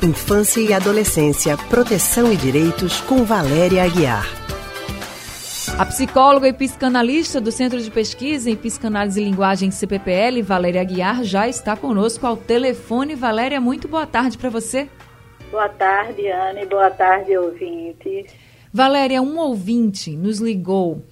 Infância e Adolescência, Proteção e Direitos, com Valéria Aguiar. A psicóloga e psicanalista do Centro de Pesquisa em Psicanálise e Linguagem CPPL, Valéria Aguiar, já está conosco ao telefone. Valéria, muito boa tarde para você. Boa tarde, Anne. Boa tarde, ouvintes. Valéria, um ouvinte nos ligou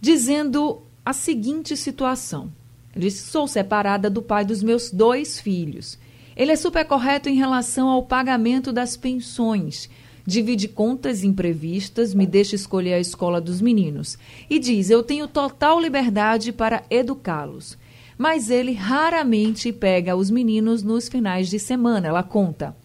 dizendo a seguinte situação. Ele disse: Sou separada do pai dos meus dois filhos. Ele é super correto em relação ao pagamento das pensões. Divide contas imprevistas, me deixa escolher a escola dos meninos. E diz: Eu tenho total liberdade para educá-los. Mas ele raramente pega os meninos nos finais de semana, ela conta.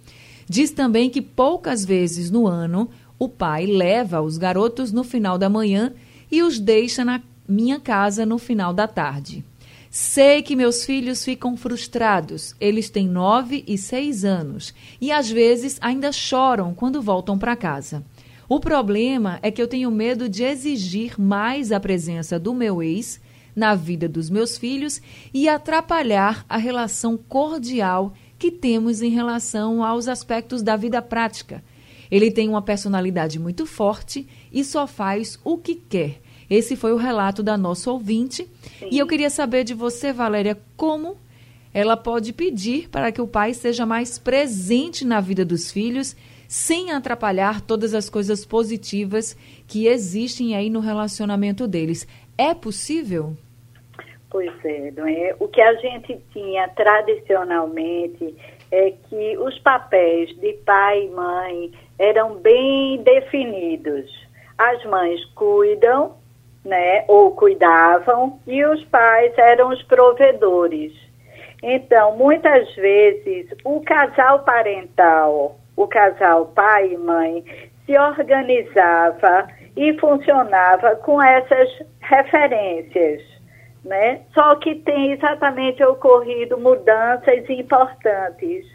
Diz também que poucas vezes no ano o pai leva os garotos no final da manhã e os deixa na minha casa no final da tarde. Sei que meus filhos ficam frustrados. Eles têm nove e seis anos e às vezes ainda choram quando voltam para casa. O problema é que eu tenho medo de exigir mais a presença do meu ex na vida dos meus filhos e atrapalhar a relação cordial que temos em relação aos aspectos da vida prática. Ele tem uma personalidade muito forte e só faz o que quer esse foi o relato da nossa ouvinte. Sim. E eu queria saber de você, Valéria, como ela pode pedir para que o pai seja mais presente na vida dos filhos, sem atrapalhar todas as coisas positivas que existem aí no relacionamento deles. É possível? Pois é, é? O que a gente tinha tradicionalmente é que os papéis de pai e mãe eram bem definidos. As mães cuidam né, ou cuidavam, e os pais eram os provedores. Então, muitas vezes, o casal parental, o casal pai e mãe, se organizava e funcionava com essas referências. Né? Só que tem exatamente ocorrido mudanças importantes.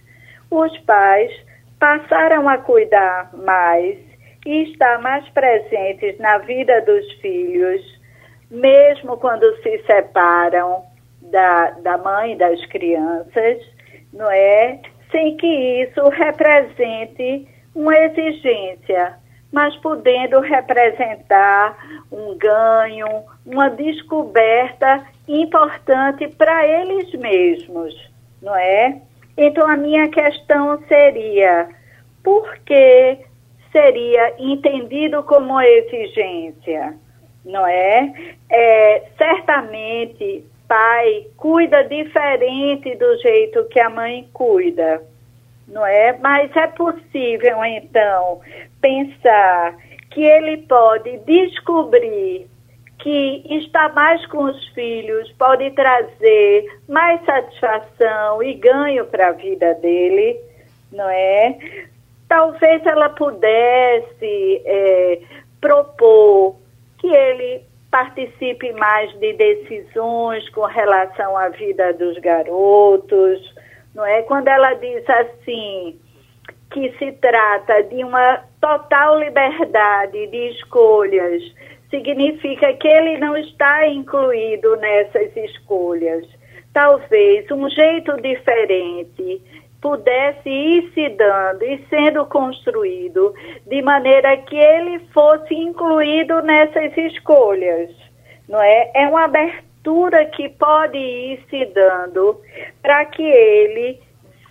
Os pais passaram a cuidar mais e estar mais presentes na vida dos filhos, mesmo quando se separam da, da mãe das crianças, não é? Sem que isso represente uma exigência, mas podendo representar um ganho, uma descoberta importante para eles mesmos, não é? Então a minha questão seria: por que seria entendido como exigência, não é? é? Certamente, pai cuida diferente do jeito que a mãe cuida, não é? Mas é possível, então, pensar que ele pode descobrir que estar mais com os filhos pode trazer mais satisfação e ganho para a vida dele, não é? Talvez ela pudesse é, propor que ele participe mais de decisões com relação à vida dos garotos, não é? Quando ela diz assim que se trata de uma total liberdade de escolhas, significa que ele não está incluído nessas escolhas. Talvez um jeito diferente pudesse ir se dando e sendo construído de maneira que ele fosse incluído nessas escolhas, não é? É uma abertura que pode ir se dando para que ele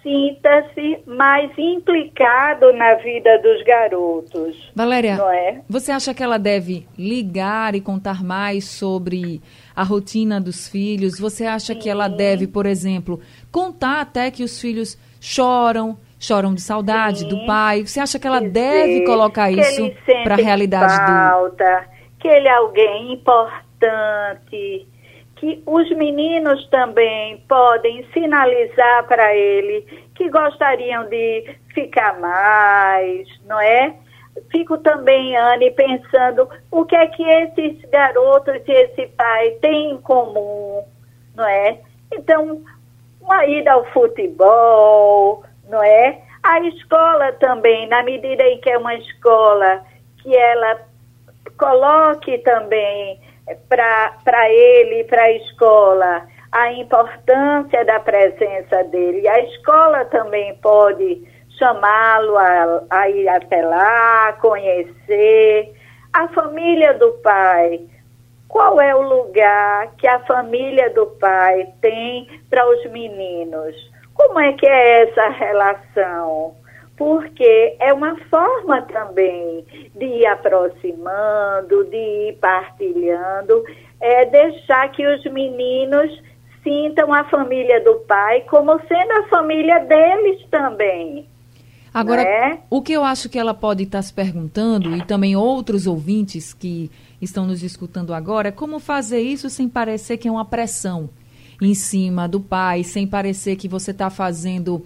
sinta-se mais implicado na vida dos garotos. Valéria, é? você acha que ela deve ligar e contar mais sobre a rotina dos filhos? Você acha Sim. que ela deve, por exemplo, contar até que os filhos choram, choram de saudade Sim, do pai. Você acha que ela deve colocar isso para a realidade falta, do que ele é alguém importante, que os meninos também podem sinalizar para ele que gostariam de ficar mais, não é? Fico também, Anne, pensando o que é que esses garotos e esse pai têm em comum, não é? Então, uma ida ao futebol, não é? A escola também, na medida em que é uma escola que ela coloque também para ele, para a escola, a importância da presença dele. A escola também pode chamá-lo a, a ir até lá, conhecer. A família do pai, qual é o lugar que a família do pai tem para os meninos? Como é que é essa relação? Porque é uma forma também de ir aproximando, de ir partilhando, é deixar que os meninos sintam a família do pai como sendo a família deles também. Agora, né? o que eu acho que ela pode estar se perguntando, e também outros ouvintes que estão nos escutando agora, é como fazer isso sem parecer que é uma pressão em cima do pai, sem parecer que você está fazendo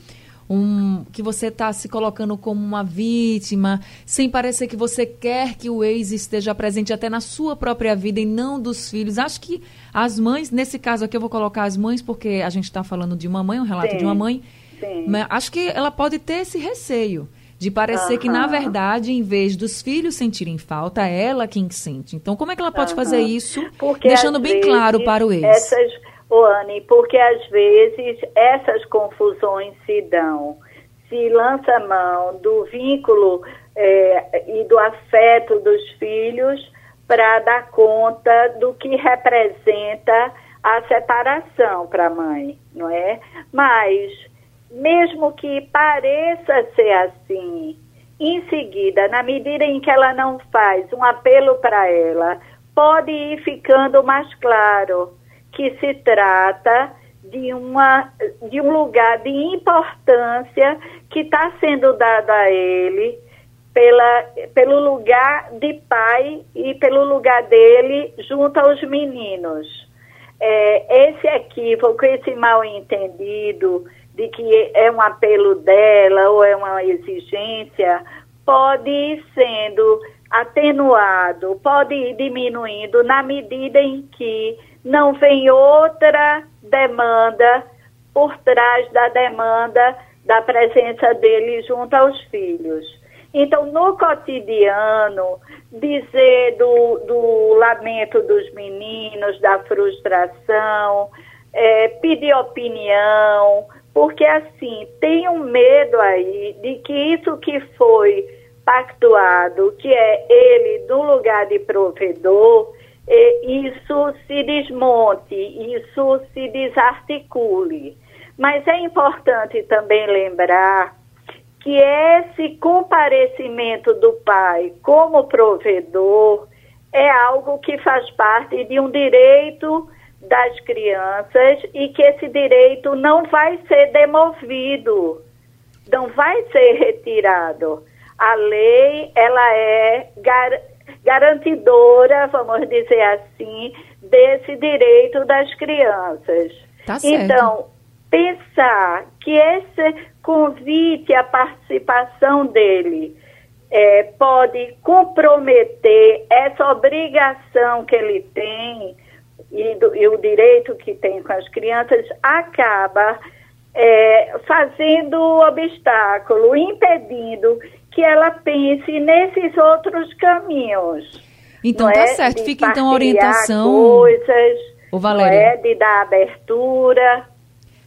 um que você está se colocando como uma vítima, sem parecer que você quer que o ex esteja presente até na sua própria vida e não dos filhos. Acho que as mães, nesse caso aqui eu vou colocar as mães porque a gente está falando de uma mãe, um relato Sim. de uma mãe. Sim. Mas acho que ela pode ter esse receio de parecer que, na verdade, em vez dos filhos sentirem falta, é ela quem sente. Então, como é que ela pode fazer isso, porque, deixando bem claro para o ex? Essas Oane, porque às vezes essas confusões se dão. Se lança mão do vínculo é, e do afeto dos filhos para dar conta do que representa a separação para a mãe, não é? Mas, mesmo que pareça ser assim, em seguida, na medida em que ela não faz um apelo para ela, pode ir ficando mais claro que se trata de, uma, de um lugar de importância que está sendo dado a ele pela, pelo lugar de pai e pelo lugar dele junto aos meninos. É, esse equívoco, esse mal entendido de que é um apelo dela ou é uma exigência, pode ir sendo atenuado, pode ir diminuindo na medida em que não vem outra demanda por trás da demanda da presença dele junto aos filhos. Então, no cotidiano, dizer do, do lamento dos meninos, da frustração, é, pedir opinião, porque assim, tem um medo aí de que isso que foi pactuado, que é ele do lugar de provedor, isso se desmonte, isso se desarticule. Mas é importante também lembrar que esse comparecimento do pai como provedor é algo que faz parte de um direito das crianças e que esse direito não vai ser demovido, não vai ser retirado. A lei, ela é gar garantidora, vamos dizer assim, desse direito das crianças. Tá então, pensar que esse convite à participação dele é, pode comprometer essa obrigação que ele tem e, do, e, o direito que tem com as crianças acaba é, fazendo obstáculo, impedindo que ela pense nesses outros caminhos. Então tá é? certo, de fica então a orientação. Coisas, Ô, Valéria. é? de dar abertura.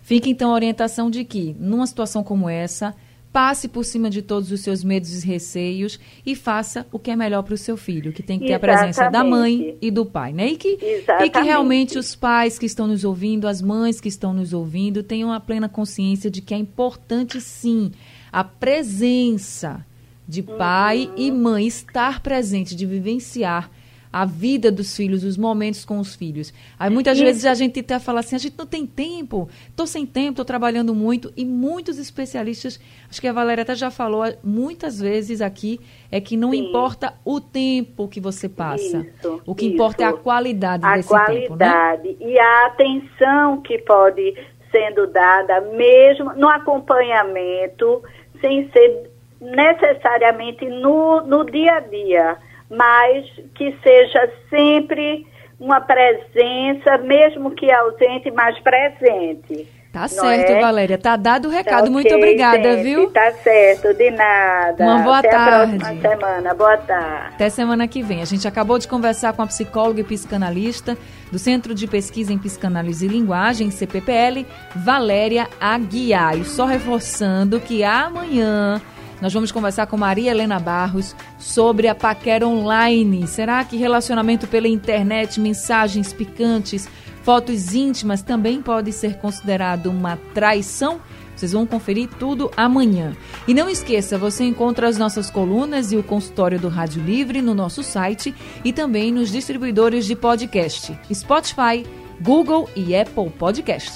Fica então a orientação de que, numa situação como essa, passe por cima de todos os seus medos e receios e faça o que é melhor para o seu filho, que tem que ter Exatamente. a presença da mãe e do pai, né? E que, e que realmente os pais que estão nos ouvindo, as mães que estão nos ouvindo, tenham a plena consciência de que é importante sim a presença de pai uhum. e mãe estar presente, de vivenciar a vida dos filhos, os momentos com os filhos. Aí muitas Isso. vezes a gente até fala assim, a gente não tem tempo, estou sem tempo, estou trabalhando muito, e muitos especialistas, acho que a Valéria até já falou muitas vezes aqui, é que não Sim. importa o tempo que você passa, isso, o que isso. importa é a qualidade a desse qualidade tempo. A qualidade né? e a atenção que pode sendo dada, mesmo no acompanhamento, sem ser necessariamente no, no dia a dia, mas que seja sempre uma presença, mesmo que ausente, mas presente. Tá certo, é? Valéria. Tá dado o recado. Tá Muito obrigada, gente, viu? Tá certo, de nada. Uma boa Até tarde. Até a próxima semana. Boa tarde. Até semana que vem. A gente acabou de conversar com a psicóloga e psicanalista do Centro de Pesquisa em Psicanálise e Linguagem, CPPL, Valéria Aguiar. E só reforçando que amanhã nós vamos conversar com Maria Helena Barros sobre a paquera online. Será que relacionamento pela internet, mensagens picantes, fotos íntimas também pode ser considerado uma traição? Vocês vão conferir tudo amanhã. E não esqueça, você encontra as nossas colunas e o consultório do Rádio Livre no nosso site e também nos distribuidores de podcast Spotify, Google e Apple Podcast.